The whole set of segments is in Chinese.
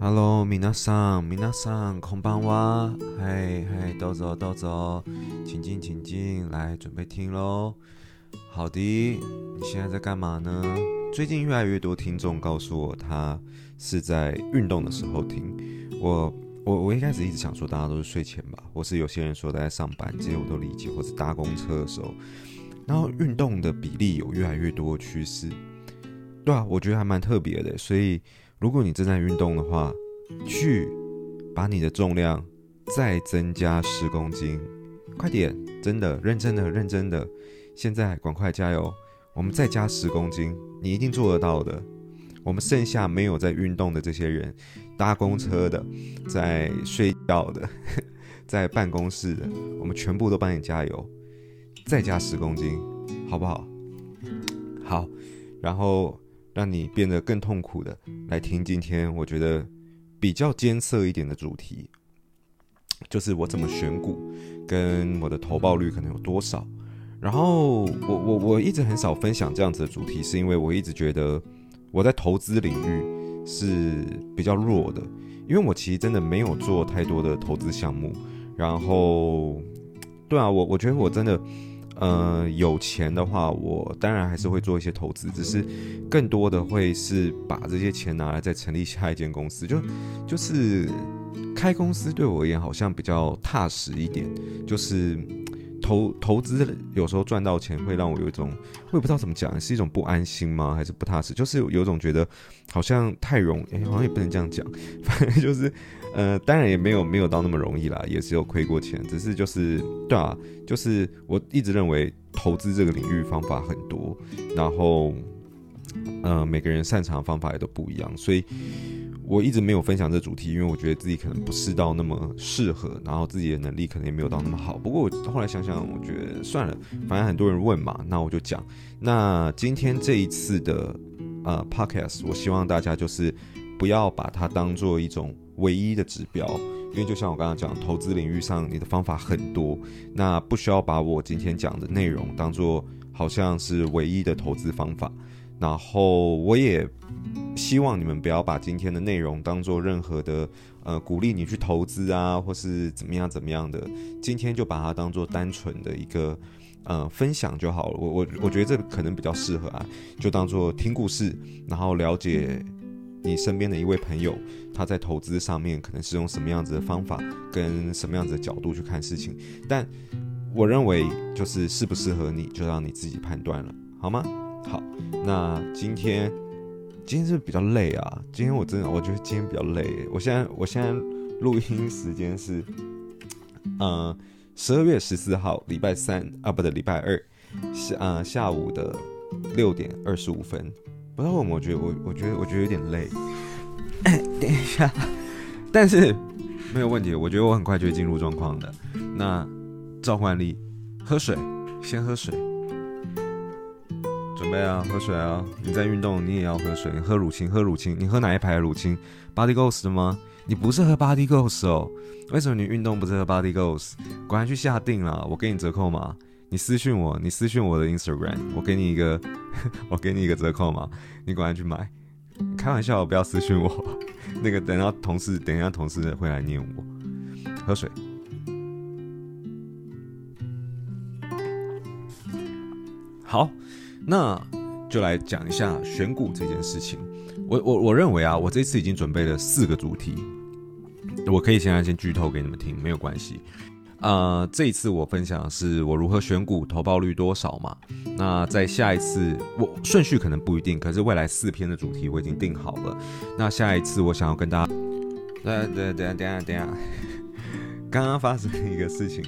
Hello，皆さん、皆さん、こんばんは。嗨嗨，どうぞ、どうぞ，请进，请进，来准备听喽。好的，你现在在干嘛呢？最近越来越多听众告诉我，他是在运动的时候听。我、我、我一开始一直想说，大家都是睡前吧，或是有些人说在上班，这些我都理解，或是搭公车的时候。然后运动的比例有越来越多的趋势，对啊，我觉得还蛮特别的。所以 如果你正在运动的话，去把你的重量再增加十公斤，快点，真的，认真的，认真的，现在赶快加油，我们再加十公斤，你一定做得到的。我们剩下没有在运动的这些人，搭公车的，在睡觉的，在办公室的，我们全部都帮你加油。再加十公斤，好不好？好，然后让你变得更痛苦的来听今天我觉得比较艰涩一点的主题，就是我怎么选股，跟我的投报率可能有多少。然后我我我一直很少分享这样子的主题，是因为我一直觉得我在投资领域是比较弱的，因为我其实真的没有做太多的投资项目。然后，对啊，我我觉得我真的。呃，有钱的话，我当然还是会做一些投资，只是更多的会是把这些钱拿来再成立下一间公司，就就是开公司对我而言好像比较踏实一点，就是投投资有时候赚到钱会让我有一种，我也不知道怎么讲，是一种不安心吗？还是不踏实？就是有种觉得好像太容易，好像也不能这样讲，反正就是。呃，当然也没有没有到那么容易啦，也是有亏过钱，只是就是对啊，就是我一直认为投资这个领域方法很多，然后呃每个人擅长的方法也都不一样，所以我一直没有分享这主题，因为我觉得自己可能不是到那么适合，然后自己的能力可能也没有到那么好。不过我后来想想，我觉得算了，反正很多人问嘛，那我就讲。那今天这一次的呃 podcast，我希望大家就是不要把它当做一种。唯一的指标，因为就像我刚刚讲，投资领域上你的方法很多，那不需要把我今天讲的内容当做好像是唯一的投资方法。然后我也希望你们不要把今天的内容当做任何的呃鼓励你去投资啊，或是怎么样怎么样的。今天就把它当做单纯的一个呃分享就好了。我我我觉得这可能比较适合啊，就当做听故事，然后了解。你身边的一位朋友，他在投资上面可能是用什么样子的方法，跟什么样子的角度去看事情？但我认为，就是适不适合你，就让你自己判断了，好吗？好，那今天今天是不是比较累啊？今天我真的，我觉得今天比较累。我现在我现在录音时间是，呃，十二月十四号，礼拜三啊，不对，礼拜二下啊下午的六点二十五分。不知道为什么，我觉得我我觉得我觉得有点累。哎，等一下，但是没有问题，我觉得我很快就会进入状况的。那召唤力，喝水，先喝水，准备啊，喝水啊！你在运动，你也要喝水。你喝乳清，喝乳清，你喝哪一排的乳清？Body Goals 的吗？你不是喝 Body Goals 哦？为什么你运动不是喝 Body Goals？赶快去下定了，我给你折扣嘛。你私信我，你私信我的 Instagram，我给你一个，我给你一个折扣嘛，你果然去买。开玩笑，不要私讯我。那个等到同事，等一下同事会来念我。喝水。好，那就来讲一下选股这件事情。我我我认为啊，我这次已经准备了四个主题，我可以现在先剧透给你们听，没有关系。呃，这一次我分享的是我如何选股，投报率多少嘛。那在下一次，我顺序可能不一定，可是未来四篇的主题我已经定好了。那下一次我想要跟大家，对对对，等等，刚刚发生一个事情，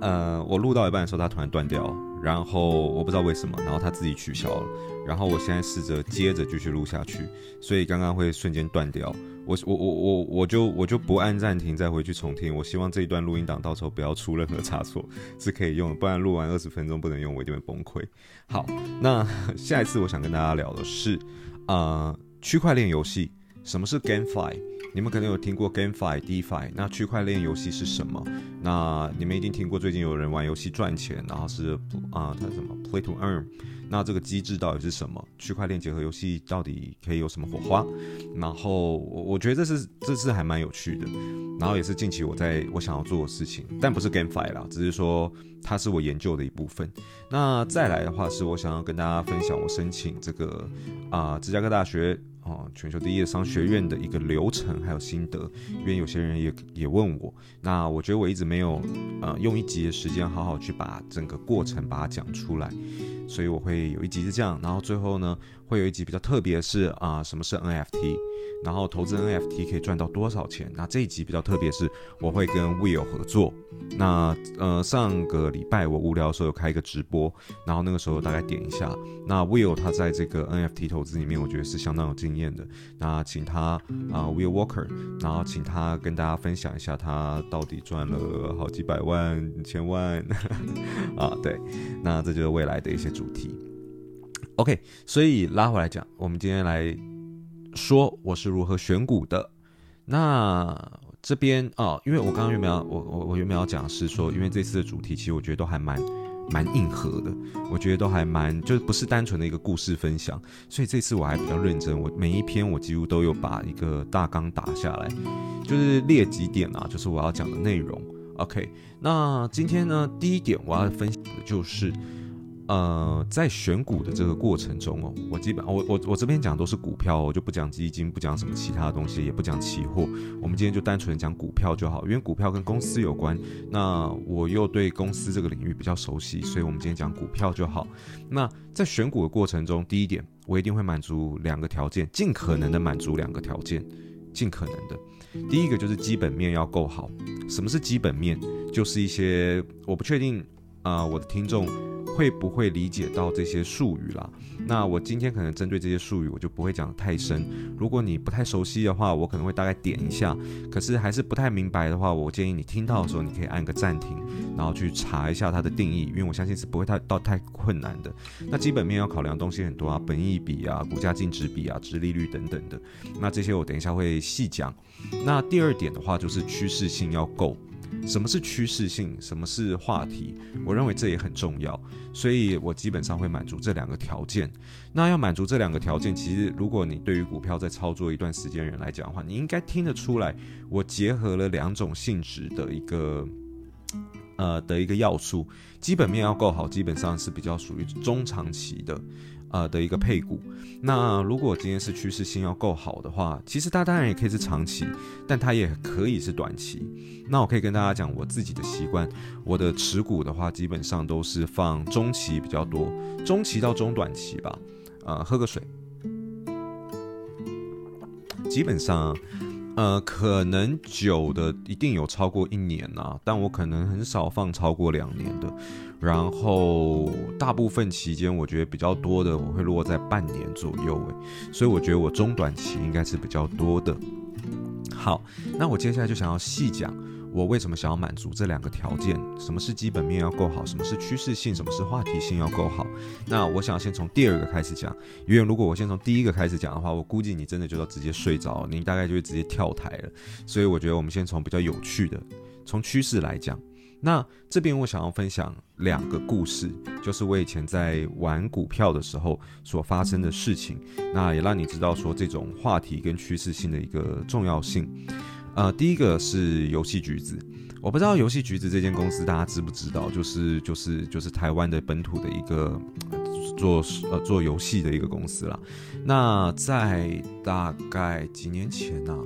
呃，我录到一半的时候它突然断掉，然后我不知道为什么，然后它自己取消了，然后我现在试着接着继续录下去，所以刚刚会瞬间断掉。我我我我我就我就不按暂停再回去重听。我希望这一段录音档到时候不要出任何差错，是可以用的，不然录完二十分钟不能用，我一定会崩溃。好，那 下一次我想跟大家聊的是，呃，区块链游戏什么是 GameFi？你们可能有听过 GameFi、DeFi，那区块链游戏是什么？那你们一定听过最近有人玩游戏赚钱，然后是啊，它什么 Play to Earn？那这个机制到底是什么？区块链结合游戏到底可以有什么火花？然后我我觉得这是这是还蛮有趣的，然后也是近期我在我想要做的事情，但不是 GameFi 啦，只是说它是我研究的一部分。那再来的话是我想要跟大家分享我申请这个啊、芝加哥大学。哦，全球第一的商学院的一个流程还有心得，因为有些人也也问我，那我觉得我一直没有呃用一集的时间好好去把整个过程把它讲出来，所以我会有一集是这样，然后最后呢会有一集比较特别是啊、什么是 NFT？然后投资 NFT 可以赚到多少钱？那这一集比较特别，是我会跟 Will 合作。那呃上个礼拜我无聊的时候有开一个直播，然后那个时候大概点一下。那 Will 他在这个 NFT 投资里面，我觉得是相当有经验的。那请他啊、呃、Will Walker，然后请他跟大家分享一下他到底赚了好几百万、千万 啊。对，那这就是未来的一些主题。OK，所以拉回来讲，我们今天来。说我是如何选股的，那这边啊、因为我刚刚原本要我我我原本要讲是说，因为这次的主题其实我觉得都还蛮蛮硬核的，我觉得都还蛮就是不是单纯的一个故事分享，所以这次我还比较认真，我每一篇我几乎都有把一个大纲打下来，就是列几点啊，就是我要讲的内容。OK，那今天呢，第一点我要分享的就是。呃，在选股的这个过程中哦，我基本我我我这边讲都是股票，我就不讲基金，不讲什么其他的东西，也不讲期货。我们今天就单纯讲股票就好，因为股票跟公司有关。那我又对公司这个领域比较熟悉，所以我们今天讲股票就好。那在选股的过程中，第一点，我一定会满足两个条件，尽可能的满足两个条件，尽可能的。第一个就是基本面要够好。什么是基本面？就是一些我不确定、呃，我的听众。会不会理解到这些术语啦？那我今天可能针对这些术语，我就不会讲得太深。如果你不太熟悉的话，我可能会大概点一下。可是还是不太明白的话，我建议你听到的时候，你可以按个暂停，然后去查一下它的定义，因为我相信是不会太到太困难的。那基本面要考量的东西很多啊，本益比啊、股价净值比啊、殖利率等等的。那这些我等一下会细讲。那第二点的话，就是趋势性要够。什么是趋势性？什么是话题？我认为这也很重要，所以我基本上会满足这两个条件。那要满足这两个条件，其实如果你对于股票在操作一段时间人来讲的话，你应该听得出来，我结合了两种性质的一个呃的一个要素。基本面要够好，基本上是比较属于中长期的。呃的一个配股，那如果今天是趋势性要够好的话，其实它当然也可以是长期，但它也可以是短期。那我可以跟大家讲我自己的习惯，我的持股的话，基本上都是放中期比较多，中期到中短期吧。呃，喝个水，基本上。呃，可能久的一定有超过一年啊，但我可能很少放超过两年的。然后大部分期间，我觉得比较多的，我会落在半年左右。诶，所以我觉得我中短期应该是比较多的。好，那我接下来就想要细讲。我为什么想要满足这两个条件？什么是基本面要够好？什么是趋势性？什么是话题性要够好？那我想先从第二个开始讲，因为如果我先从第一个开始讲的话，我估计你真的就要直接睡着，你大概就会直接跳台了。所以我觉得我们先从比较有趣的，从趋势来讲。那这边我想要分享两个故事，就是我以前在玩股票的时候所发生的事情，那也让你知道说这种话题跟趋势性的一个重要性。呃，第一个是游戏橘子，我不知道游戏橘子这间公司大家知不知道，就是就是就是台湾的本土的一个做呃做游戏的一个公司啦。那在大概几年前呢、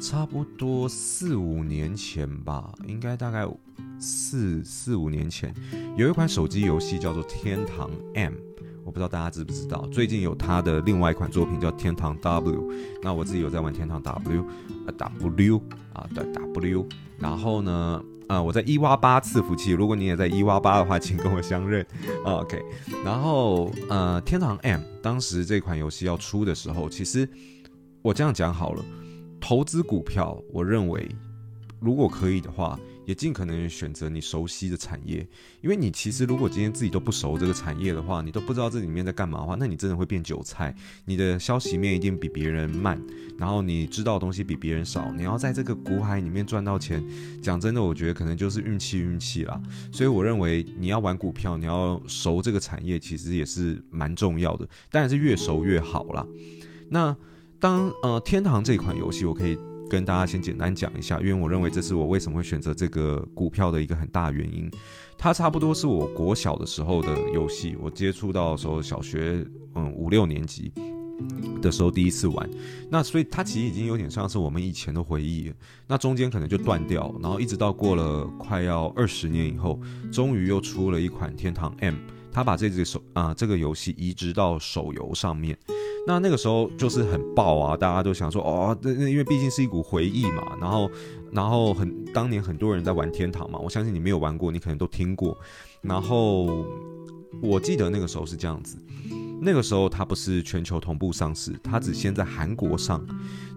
差不多四五年前吧，应该大概四四五年前，有一款手机游戏叫做《天堂 M》。我不知道大家知不知道，最近有他的另外一款作品叫《天堂 W》，那我自己有在玩《天堂 W》，呃，W 啊，对 W，然后呢，啊，我在一挖八伺服器，如果你也在一挖八的话，请跟我相认，OK。然后呃，《天堂 M》当时这款游戏要出的时候，其实我这样讲好了，投资股票，我认为如果可以的话，也尽可能选择你熟悉的产业，因为你其实如果今天自己都不熟这个产业的话，你都不知道这里面在干嘛的话，那你真的会变韭菜。你的消息面一定比别人慢，然后你知道的东西比别人少，你要在这个股海里面赚到钱，讲真的，我觉得可能就是运气运气啦。所以我认为你要玩股票，你要熟这个产业，其实也是蛮重要的，当然是越熟越好啦。那当呃天堂这款游戏，我可以。跟大家先简单讲一下，因为我认为这是我为什么会选择这个股票的一个很大原因。它差不多是我国小的时候的游戏，我接触到的时候小学嗯五六年级的时候第一次玩，那所以它其实已经有点像是我们以前的回忆。那中间可能就断掉，然后一直到过了快要二十年以后，终于又出了一款天堂 M，它把这只手啊、这个游戏移植到手游上面。那那个时候就是很爆啊，大家都想说哦，那那因为毕竟是一股回忆嘛，然后然后很当年很多人在玩天堂嘛，我相信你没有玩过，你可能都听过。然后我记得那个时候是这样子，那个时候它不是全球同步上市，它只先在韩国上，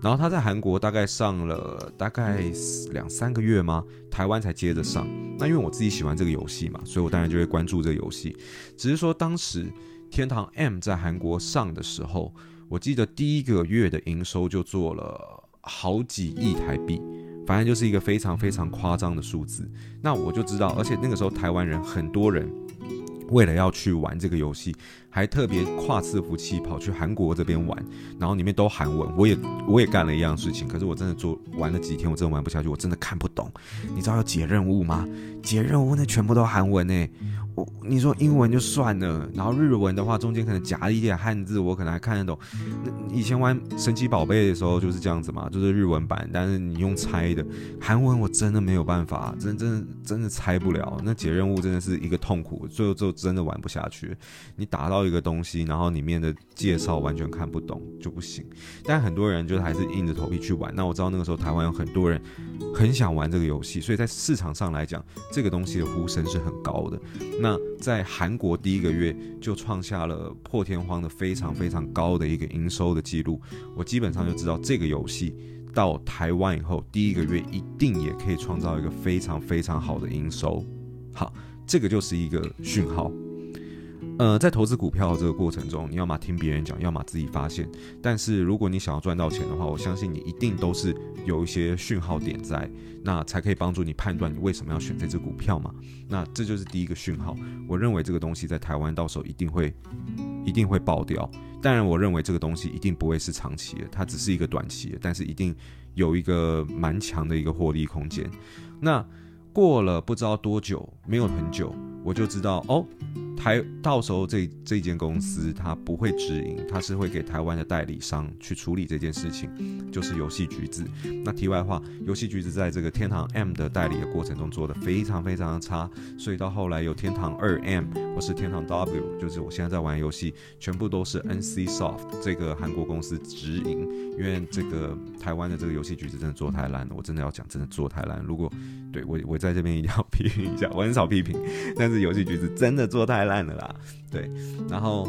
然后它在韩国大概上了大概两三个月吗？台湾才接着上。那因为我自己喜欢这个游戏嘛，所以我当然就会关注这个游戏，只是说当时。天堂 M 在韩国上的时候，我记得第一个月的营收就做了好几亿台币，反正就是一个非常非常夸张的数字。那我就知道，而且那个时候台湾人很多人为了要去玩这个游戏，还特别跨伺服器跑去韩国这边玩，然后里面都韩文。我也我也干了一样事情，可是我真的做玩了几天，我真的玩不下去，我真的看不懂。你知道要解任务吗？解任务那全部都韩文呢。你说英文就算了，然后日文的话，中间可能夹了一点汉字，我可能还看得懂。以前玩神奇宝贝的时候就是这样子嘛，就是日文版，但是你用猜的，韩文我真的没有办法，真真的真的猜不了。那解任务真的是一个痛苦，最后就真的玩不下去。你打到一个东西，然后里面的介绍完全看不懂就不行。但很多人就还是硬着头皮去玩。那我知道那个时候台湾有很多人很想玩这个游戏，所以在市场上来讲，这个东西的呼声是很高的。那在韩国第一个月就创下了破天荒的非常非常高的一个营收的记录，我基本上就知道这个游戏到台湾以后第一个月一定也可以创造一个非常非常好的营收。好，这个就是一个讯号。呃，在投资股票这个过程中，你要么听别人讲，要么自己发现。但是如果你想要赚到钱的话，我相信你一定都是有一些讯号点在，那才可以帮助你判断你为什么要选这只股票嘛。那这就是第一个讯号。我认为这个东西在台湾到时候一定会一定会爆掉。当然，我认为这个东西一定不会是长期的，它只是一个短期的，但是一定有一个蛮强的一个获利空间。那过了不知道多久，没有很久，我就知道哦。台到时候这这间公司它不会直营，它是会给台湾的代理商去处理这件事情，就是游戏橘子。那题外话，游戏橘子在这个天堂 M 的代理的过程中做的非常非常的差，所以到后来有天堂二 M 或是天堂 W，就是我现在在玩游戏，全部都是 NC Soft 这个韩国公司直营，因为这个台湾的这个游戏橘子真的做太烂了，我真的要讲，真的做太烂。如果对我我在这边一定要 批评一下，我很少批评，但是游戏橘子真的做太烂。了啦，对，然后，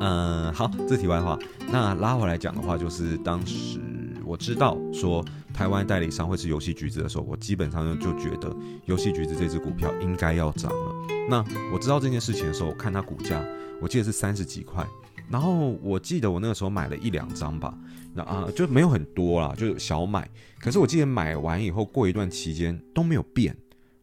嗯、好，这题外话，那拉回来讲的话，就是当时我知道说台湾代理商会是游戏橘子的时候，我基本上就觉得游戏橘子这只股票应该要涨了。那我知道这件事情的时候，我看它股价，我记得是三十几块，然后我记得我那个时候买了一两张吧，那啊就没有很多啦，就小买。可是我记得买完以后，过一段期间都没有变。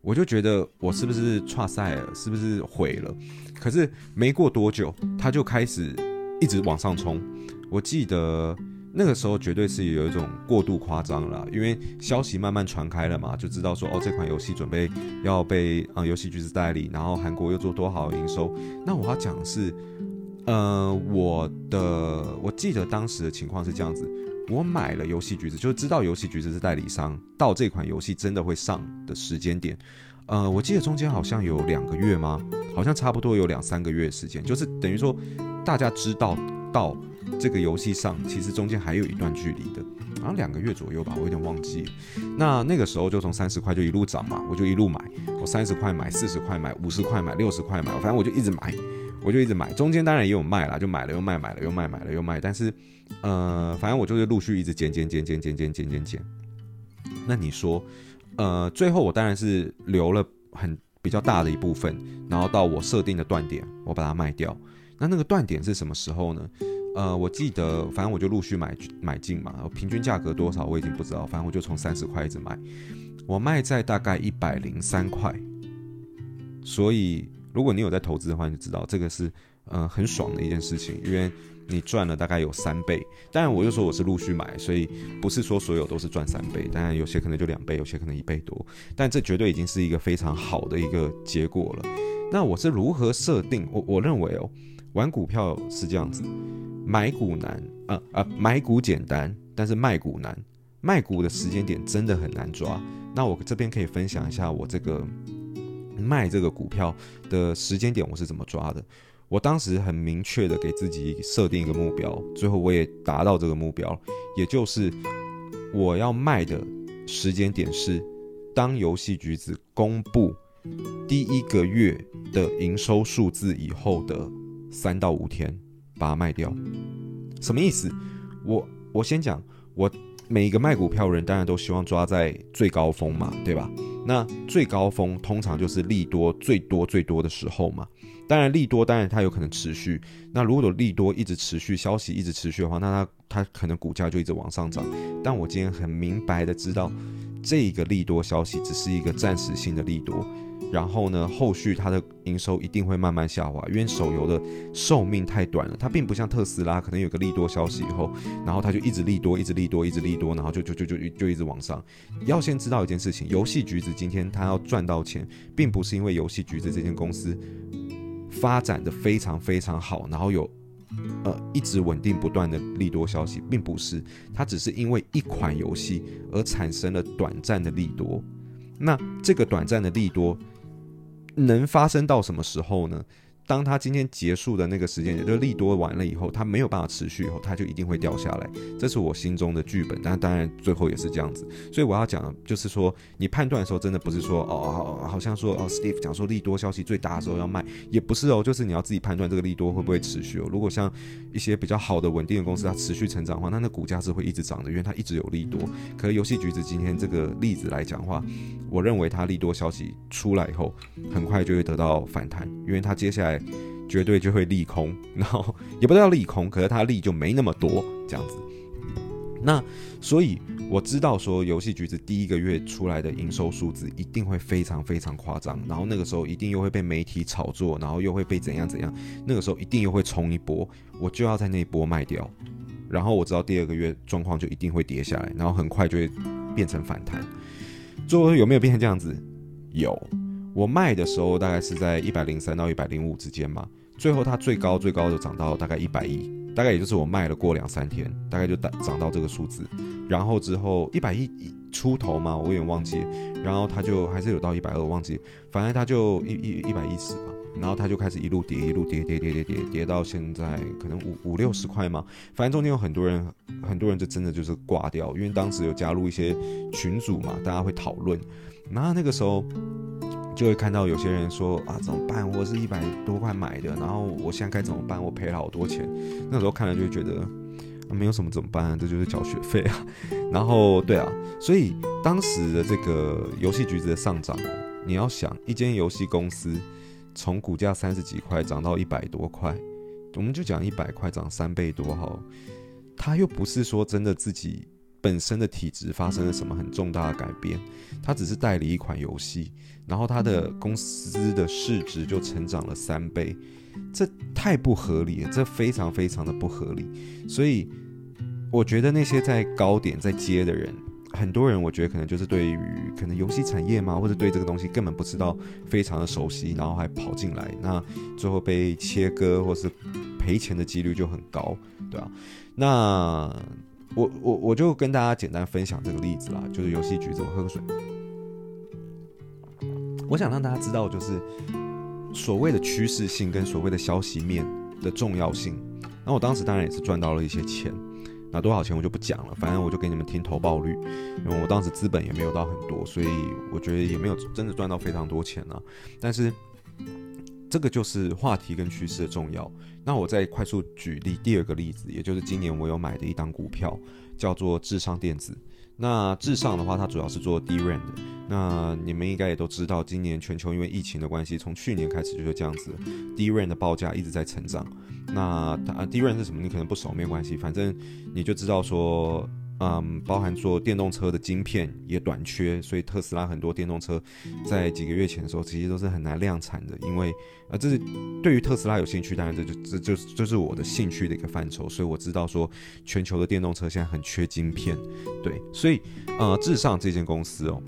我就觉得我是不是差赛了，是不是毁了？可是没过多久，他就开始一直往上冲。我记得那个时候绝对是有一种过度夸张了，因为消息慢慢传开了嘛，就知道说哦，这款游戏准备要被啊游戏橘子代理，然后韩国又做多好的营收。那我要讲的是，呃，我的我记得当时的情况是这样子。我买了游戏橘子，就知道游戏橘子是代理商。到这款游戏真的会上的时间点，呃，我记得中间好像有两个月吗？好像差不多有两三个月时间，就是等于说大家知道到这个游戏上，其实中间还有一段距离的，好像两个月左右吧，我有点忘记。那那个时候就从三十块就一路涨嘛，我就一路买，我三十块买，四十块买，五十块买，六十块买，反正我就一直买。我就一直买，中间当然也有卖啦，就买了又卖，买了又卖，买了又卖。但是，呃，反正我就是陆续一直减减减减减减减减减。那你说，呃，最后我当然是留了很比较大的一部分，然后到我设定的断点，我把它卖掉。那那个断点是什么时候呢？呃，我记得，反正我就陆续买买进嘛，平均价格多少我已经不知道，反正我就从三十块一直买，我卖在大概一百零三块。所以，如果你有在投资的话，你就知道这个是呃很爽的一件事情，因为。你赚了大概有三倍，当然我就说我是陆续买，所以不是说所有都是赚三倍，当然有些可能就两倍，有些可能一倍多，但这绝对已经是一个非常好的一个结果了。那我是如何设定？我我认为哦，玩股票是这样子，买股难啊啊、买股简单，但是卖股难，卖股的时间点真的很难抓。那我这边可以分享一下我这个卖这个股票的时间点我是怎么抓的。我当时很明确的给自己设定一个目标，最后我也达到这个目标，也就是我要卖的时间点是当游戏橘子公布第一个月的营收数字以后的三到五天，把它卖掉。什么意思？我我先讲，我每一个卖股票的人当然都希望抓在最高峰嘛，对吧？那最高峰通常就是利多最多最多的时候嘛。当然利多，当然它有可能持续。那如果利多一直持续，消息一直持续的话，那它它可能股价就一直往上涨。但我今天很明白的知道，这个利多消息只是一个暂时性的利多。然后呢，后续它的营收一定会慢慢下滑，因为手游的寿命太短了。它并不像特斯拉，可能有个利多消息以后，然后它就一直利多，一直利多，一直利多，然后就就就就就一直往上。要先知道一件事情，游戏橘子今天它要赚到钱，并不是因为游戏橘子这间公司。发展的非常非常好，然后有呃一直稳定不断的利多消息，并不是，它只是因为一款游戏而产生了短暂的利多。那这个短暂的利多能发生到什么时候呢？当它今天结束的那个时间，也就是利多完了以后，它没有办法持续以后，它就一定会掉下来。这是我心中的剧本，但当然最后也是这样子。所以我要讲的就是说，你判断的时候，真的不是说哦，好 像说哦，Steve 讲说利多消息最大的时候要卖，也不是哦，就是你要自己判断这个利多会不会持续哦。如果像一些比较好的稳定的公司，它持续成长的话，那那股价是会一直涨的，因为它一直有利多。可是游戏橘子今天这个例子来讲的话，我认为它利多消息出来以后，很快就会得到反弹，因为它接下来。绝对就会利空，然后也不知道利空，可是它利就没那么多这样子。那所以我知道说，游戏橘子第一个月出来的营收数字一定会非常非常夸张，然后那个时候一定又会被媒体炒作，然后又会被怎样怎样，那个时候一定又会冲一波，我就要在那一波卖掉。然后我知道第二个月状况就一定会跌下来，然后很快就会变成反弹。最后有没有变成这样子？有。我卖的时候大概是在一百零三到一百零五之间嘛，最后它最高最高就涨到大概一百一，大概也就是我卖了过两三天，大概就涨到这个数字，然后之后一百一出头嘛，我有点忘记，然后它就还是有到一百二，忘记，反正它就一一一百一十吧，然后它就开始一路跌，一路跌，跌跌跌跌跌跌到现在可能五五六十块嘛，反正中间有很多人，很多人就真的就是挂掉，因为当时有加入一些群组嘛，大家会讨论，然后那个时候。就会看到有些人说啊，怎么办？我是一百多块买的，然后我现在该怎么办？我赔了好多钱。那时候看了就会觉得，啊，没有什么怎么办啊？这就是缴学费啊。然后对啊，所以当时的这个游戏橘子的上涨，你要想一间游戏公司从股价三十几块涨到一百多块，我们就讲一百块涨三倍多哈，它又不是说真的自己。本身的体质发生了什么很重大的改变？他只是代理一款游戏，然后他的公司的市值就成长了三倍，这太不合理了，这非常非常的不合理。所以我觉得那些在高点在接的人，很多人我觉得可能就是对于可能游戏产业嘛，或者对这个东西根本不知道非常的熟悉，然后还跑进来，那最后被切割或是赔钱的几率就很高，对啊，那。我我我就跟大家简单分享这个例子啦，就是游戏局怎么喝水。我想让大家知道，就是所谓的趋势性跟所谓的消息面的重要性。那我当时当然也是赚到了一些钱，那多少钱我就不讲了，反正我就给你们听投报率，因为我当时资本也没有到很多，所以我觉得也没有真的赚到非常多钱啊。但是。这个就是话题跟趋势的重要。那我再快速举例第二个例子，也就是今年我有买的一档股票，叫做智尚电子。那至上的话，它主要是做 DRAM 的。那你们应该也都知道，今年全球因为疫情的关系，从去年开始就是这样子，DRAM 的报价一直在成长。那它 DRAM 是什么？你可能不熟，没关系，反正你就知道说。嗯，包含做电动车的晶片也短缺，所以特斯拉很多电动车在几个月前的时候，其实都是很难量产的。因为啊，这是对于特斯拉有兴趣，当然这就这就这是我的兴趣的一个范畴，所以我知道说全球的电动车现在很缺晶片，对，所以呃，至上这间公司哦。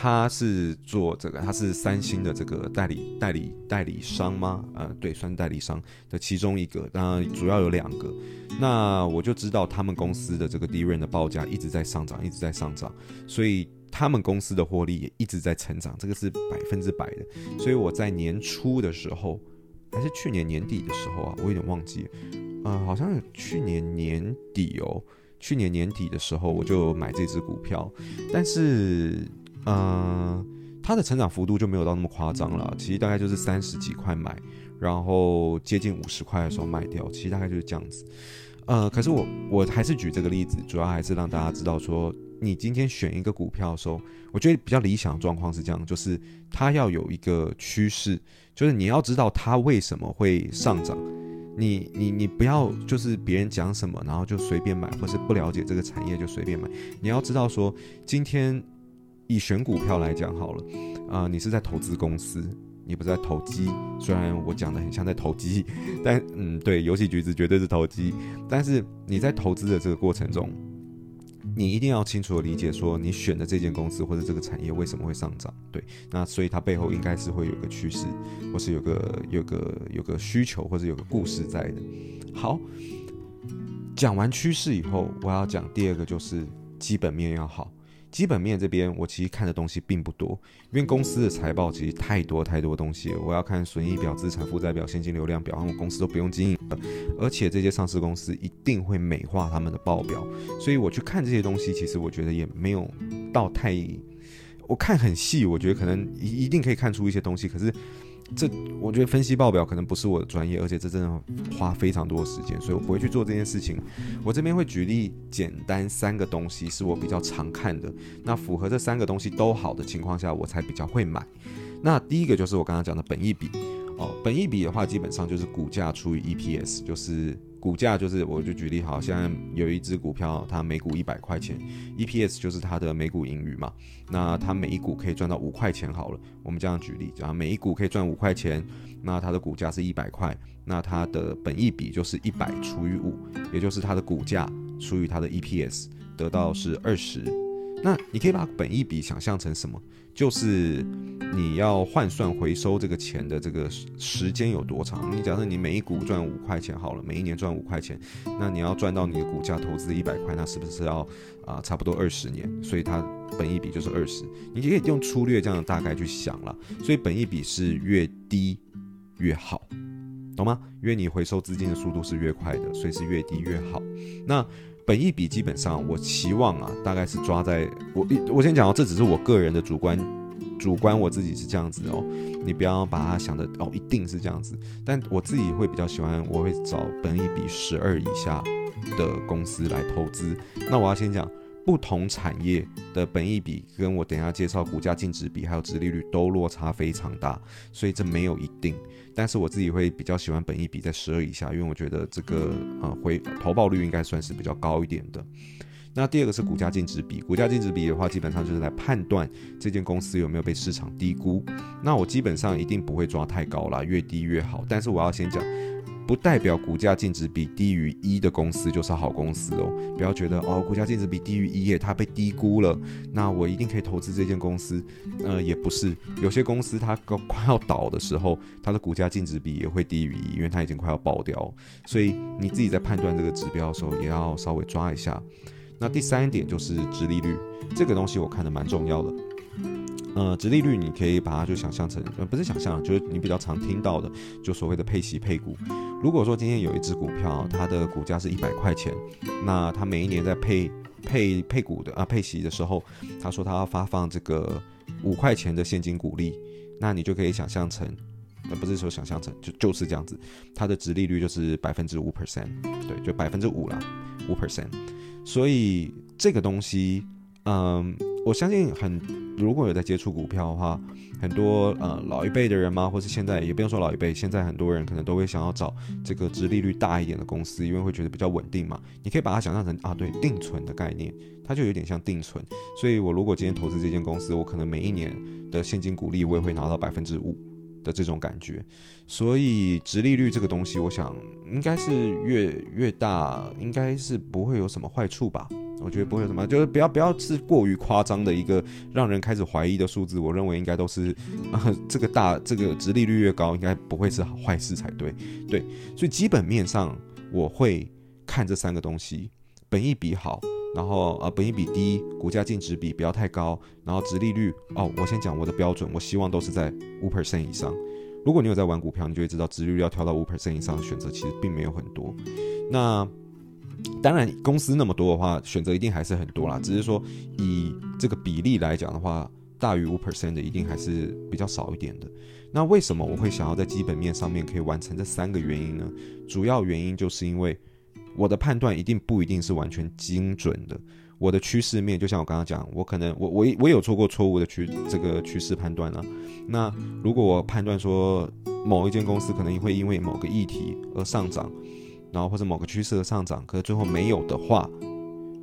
他是做这个，他是三星的这个代理代理代理商吗？呃，对，算代理商的其中一个，当然主要有两个。那我就知道他们公司的这个 DRAM 的报价一直在上涨，一直在上涨，所以他们公司的获利也一直在成长，这个是百分之百的。所以我在年初的时候，还是去年年底的时候啊，我有点忘记嗯，好像去年年底哦，去年年底的时候我就买这支股票，但是。嗯，它的成长幅度就没有到那么夸张了。其实大概就是三十几块买，然后接近五十块的时候卖掉。其实大概就是这样子。呃，可是我我还是举这个例子，主要还是让大家知道说，你今天选一个股票的时候，我觉得比较理想的状况是这样，就是它要有一个趋势，就是你要知道它为什么会上涨。你你你不要就是别人讲什么，然后就随便买，或是不了解这个产业就随便买。你要知道说今天。以选股票来讲好了，啊、你是在投资公司，你不是在投机。虽然我讲的很像在投机，但嗯，对，游戏橘子绝对是投机。但是你在投资的这个过程中，你一定要清楚的理解说，你选的这间公司或者这个产业为什么会上涨。对，那所以它背后应该是会有个趋势，或是有个有个有个需求，或者有个故事在的。好，讲完趋势以后，我要讲第二个就是基本面要好。基本面这边，我其实看的东西并不多，因为公司的财报其实太多太多东西。我要看损益表、资产负债表、现金流量表，我公司都不用经营的。而且这些上市公司一定会美化他们的报表，所以我去看这些东西，其实我觉得也没有到太，我看很细，我觉得可能一一定可以看出一些东西，可是。这我觉得分析报表可能不是我的专业，而且这真的花非常多的时间，所以我不会去做这件事情。我这边会举例简单三个东西是我比较常看的，那符合这三个东西都好的情况下，我才比较会买。那第一个就是我刚刚讲的本益比哦，本益比的话基本上就是股价除以 EPS，就是。股价就是，我就举例好，现在有一只股票，它每股一百块钱，EPS 就是它的每股盈余嘛。那它每一股可以赚到五块钱好了，我们这样举例，啊，每一股可以赚五块钱，那它的股价是一百块，那它的本益比就是一百除以五，也就是它的股价除以它的 EPS，得到是二十。那你可以把本益比想象成什么？就是你要换算回收这个钱的这个时间有多长？你假设你每一股赚五块钱好了，每一年赚五块钱，那你要赚到你的股价投资一百块，那是不是要啊、差不多二十年？所以它本益比就是二十。你可以用粗略这样的大概去想了。所以本益比是越低越好，懂吗？因为你回收资金的速度是越快的，所以是越低越好。那本一笔基本上，我期望啊，大概是抓在我我先讲哦，这只是我个人的主观主观，我自己是这样子哦，你不要把它想的哦，一定是这样子。但我自己会比较喜欢，我会找本一笔十二以下的公司来投资。那我要先讲。不同产业的本益比跟我等一下介绍股价净值比还有值利率都落差非常大，所以这没有一定。但是我自己会比较喜欢本益比在十二以下，因为我觉得这个呃回投报率应该算是比较高一点的。那第二个是股价净值比，股价净值比的话，基本上就是来判断这间公司有没有被市场低估。那我基本上一定不会抓太高啦，越低越好。但是我要先讲。不代表股价净值比低于一的公司就是好公司哦，不要觉得哦，股价净值比低于一耶，它被低估了，那我一定可以投资这间公司。呃，也不是，有些公司它快要倒的时候，它的股价净值比也会低于一，因为它已经快要爆掉。所以你自己在判断这个指标的时候，也要稍微抓一下。那第三点就是殖利率，这个东西我看得蛮重要的。呃，殖利率你可以把它就想象成，呃，不是想象，就是你比较常听到的，就所谓的配息配股。如果说今天有一只股票，它的股价是一百块钱，那它每一年在配配配股的啊配息的时候，他说他要发放这个五块钱的现金股利，那你就可以想象成，呃，不是说想象成，就就是这样子，它的殖利率就是百分之五 percent，对，就百分之五了，五 percent。所以这个东西。嗯，我相信很如果有在接触股票的话，很多呃老一辈的人嘛，或是现在也不用说老一辈，现在很多人可能都会想要找这个殖利率大一点的公司，因为会觉得比较稳定嘛。你可以把它想象成啊，对，定存的概念，它就有点像定存。所以我如果今天投资这间公司，我可能每一年的现金股利我也会拿到百分之五的这种感觉。所以殖利率这个东西，我想应该是越越大，应该是不会有什么坏处吧。我觉得不会有什么，就是不要不要是过于夸张的一个让人开始怀疑的数字。我认为应该都是，呃，这个大这个殖利率越高，应该不会是坏事才对。对，所以基本面上我会看这三个东西：本益比好，然后呃本益比低，股价净值比不要太高，然后殖利率哦，我先讲我的标准，我希望都是在五 percent 以上。如果你有在玩股票，你就会知道殖利率要调到五 percent 以上的选择其实并没有很多。那当然，公司那么多的话，选择一定还是很多啦。只是说，以这个比例来讲的话，大于五 percent 的一定还是比较少一点的。那为什么我会想要在基本面上面可以完成这三个原因呢？主要原因就是因为我的判断一定不一定是完全精准的。我的趋势面，就像我刚刚讲，我可能我我我有做过错误的趋这个趋势判断啊。那如果我判断说某一间公司可能会因为某个议题而上涨。然后或者某个趋势的上涨，可是最后没有的话，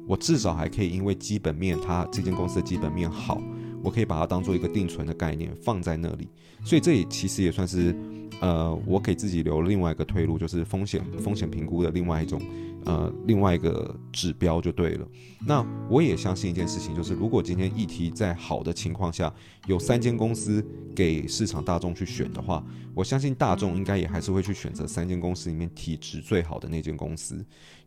我至少还可以因为基本面，它这间公司的基本面好，我可以把它当做一个定存的概念放在那里。所以这也其实也算是，呃，我给自己留了另外一个退路，就是风险风险评估的另外一种。呃，另外一个指标就对了。那我也相信一件事情，就是如果今天议题在好的情况下，有三间公司给市场大众去选的话，我相信大众应该也还是会去选择三间公司里面体质最好的那间公司。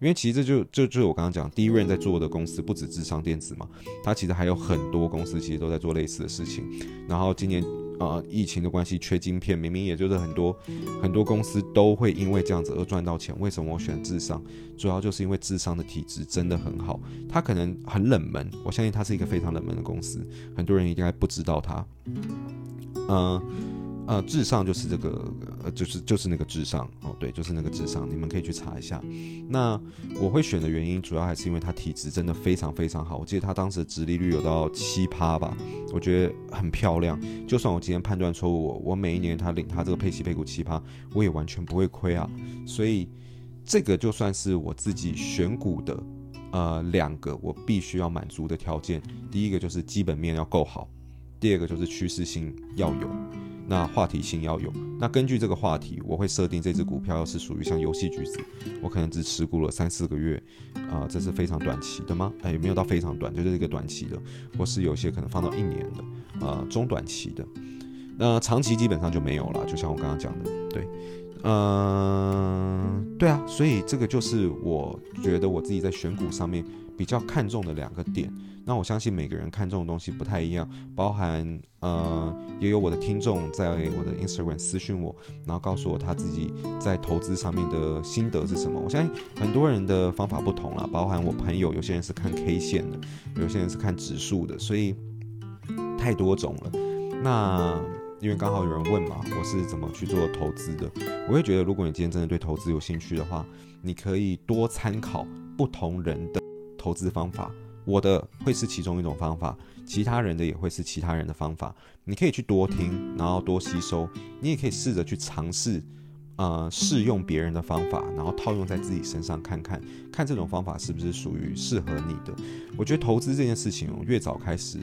因为其实这就就就是我刚刚讲，第一任在做的公司不止智商电子嘛，它其实还有很多公司其实都在做类似的事情。然后今年。啊、呃，疫情的关系缺晶片，明明也就是很多很多公司都会因为这样子而赚到钱。为什么我选智商？主要就是因为智商的体质真的很好。它可能很冷门，我相信它是一个非常冷门的公司，很多人应该不知道它。嗯、呃，至上就是这个，呃，就是就是那个至上哦，对，就是那个至上，你们可以去查一下。那我会选的原因，主要还是因为它体质真的非常非常好。我记得它当时的殖利率有到七趴吧，我觉得很漂亮。就算我今天判断错误，我我每一年它领它这个配息配股七趴，我也完全不会亏啊。所以这个就算是我自己选股的，呃，两个我必须要满足的条件。第一个就是基本面要够好，第二个就是趋势性要有。那话题性要有，那根据这个话题，我会设定这只股票要是属于像游戏橘子，我可能只持股了三四个月，啊、这是非常短期的吗？哎，没有到非常短，就是一个短期的，或是有些可能放到一年的，啊、中短期的，那长期基本上就没有了。就像我刚刚讲的，对，嗯、对啊，所以这个就是我觉得我自己在选股上面比较看重的两个点。那我相信每个人看重的东西不太一样，包含呃，也有我的听众在我的 Instagram 私讯我，然后告诉我他自己在投资上面的心得是什么。我相信很多人的方法不同啦，包含我朋友，有些人是看 K 线的，有些人是看指数的，所以太多种了。那因为刚好有人问嘛，我是怎么去做投资的？我会觉得，如果你今天真的对投资有兴趣的话，你可以多参考不同人的投资方法。我的会是其中一种方法，其他人的也会是其他人的方法。你可以去多听，然后多吸收。你也可以试着去尝试，呃，试用别人的方法，然后套用在自己身上看看，看这种方法是不是属于适合你的。我觉得投资这件事情，越早开始，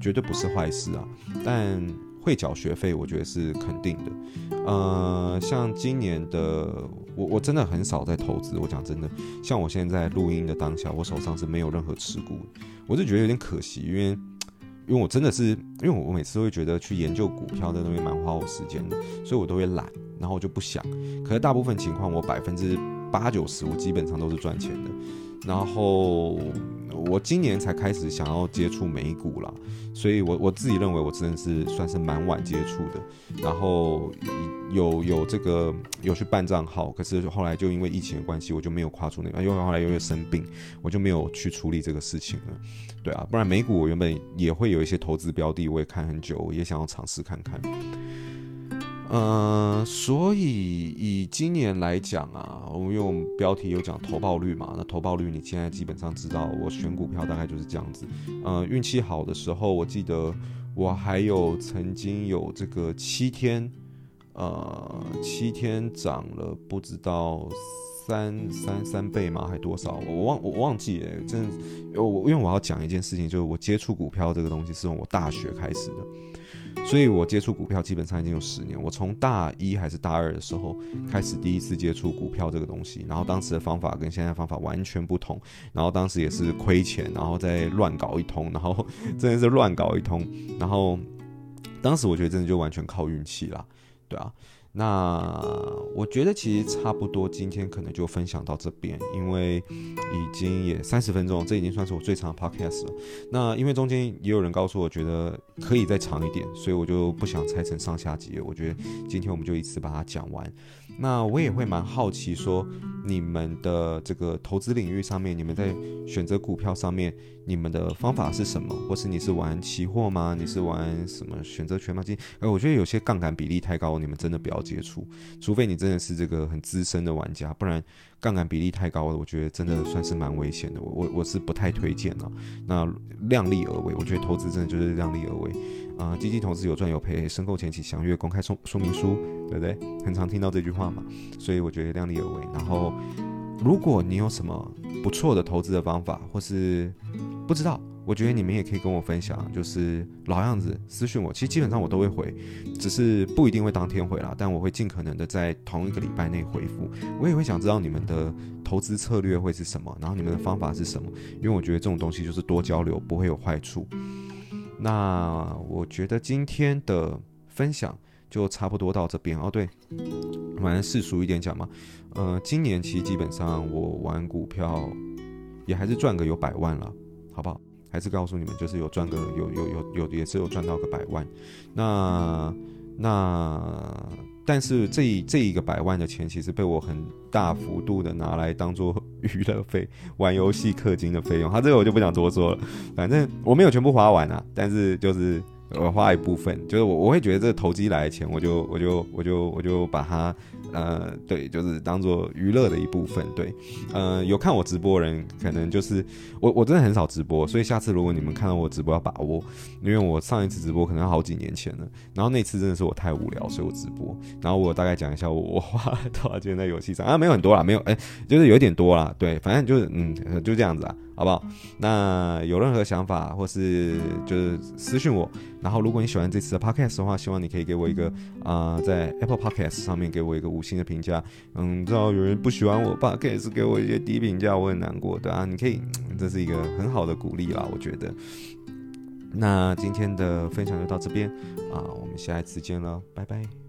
绝对不是坏事啊。但会缴学费，我觉得是肯定的。呃，像今年的我，我真的很少在投资。我讲真的，像我现在录音的当下，我手上是没有任何持股，我就觉得有点可惜，因为因为我真的是，因为我每次会觉得去研究股票在那边蛮花我时间的，所以我都会懒，然后我就不想。可是大部分情况，我百分之八九十，我基本上都是赚钱的。然后我今年才开始想要接触美股啦，所以我我自己认为我真的是算是蛮晚接触的。然后有有这个有去办账号，可是后来就因为疫情的关系，我就没有跨出那个，因为后来又又生病，我就没有去处理这个事情了。对啊，不然美股我原本也会有一些投资标的，我也看很久，也想要尝试看看。呃，所以以今年来讲啊，我们用标题有讲投报率嘛，那投报率你现在基本上知道，我选股票大概就是这样子。呃，运气好的时候，我记得我还有曾经有这个七天，呃，七天涨了不知道三三三倍吗？还多少？我忘我忘记了，真的，我因为我要讲一件事情，就是我接触股票这个东西是从我大学开始的。所以我接触股票基本上已经有十年。我从大一还是大二的时候开始第一次接触股票这个东西，然后当时的方法跟现在方法完全不同，然后当时也是亏钱，然后再乱搞一通，然后真的是乱搞一通，然后当时我觉得真的就完全靠运气啦，对啊。那我觉得其实差不多，今天可能就分享到这边，因为已经也三十分钟，这已经算是我最长的 podcast 了。那因为中间也有人告诉我，觉得可以再长一点，所以我就不想拆成上下集。我觉得今天我们就一次把它讲完。那我也会蛮好奇，说你们的这个投资领域上面，你们在选择股票上面，你们的方法是什么？或是你是玩期货吗？你是玩什么选择权吗？今天，呃，我觉得有些杠杆比例太高，你们真的不要接触，除非你真的是这个很资深的玩家，不然杠杆比例太高了，我觉得真的算是蛮危险的。我我我是不太推荐了。那量力而为，我觉得投资真的就是量力而为。啊、基金投资有赚有赔，申购前请详阅公开说说明书，对不对？很常听到这句话嘛，所以我觉得量力而为。然后，如果你有什么不错的投资的方法，或是不知道，我觉得你们也可以跟我分享。就是老样子，私信我，其实基本上我都会回，只是不一定会当天回啦，但我会尽可能的在同一个礼拜内回复。我也会想知道你们的投资策略会是什么，然后你们的方法是什么，因为我觉得这种东西就是多交流，不会有坏处。那我觉得今天的分享就差不多到这边哦。对，反正世俗一点讲嘛，呃，今年其实基本上我玩股票也还是赚个有百万了，好不好？还是告诉你们，就是有赚个有有有有也是有赚到个百万。那那。但是这这一个百万的钱，其实被我很大幅度的拿来当做 娱乐费、玩游戏氪金的费用。他这个我就不想多说了，反正我没有全部花完啊，但是就是我花一部分，就是我我会觉得这投机来的钱，我就我就我就我就把它。呃，对，就是当做娱乐的一部分。对，呃，有看我直播的人，可能就是我，我真的很少直播，所以下次如果你们看到我直播，要把握，因为我上一次直播可能好几年前了，然后那次真的是我太无聊，所以我直播。然后我大概讲一下我我花了多少钱在游戏上啊，没有很多啦，没有，哎，就是有点多啦，对，反正就是嗯，就这样子啊。好不好？那有任何想法或是就是私讯我。然后，如果你喜欢这次的 podcast 的话，希望你可以给我一个啊、在 Apple Podcast 上面给我一个五星的评价。嗯，知道有人不喜欢我 podcast 给我一些低评价，我很难过对啊。你可以，这是一个很好的鼓励啦，我觉得。那今天的分享就到这边啊，我们下一次见了，拜拜。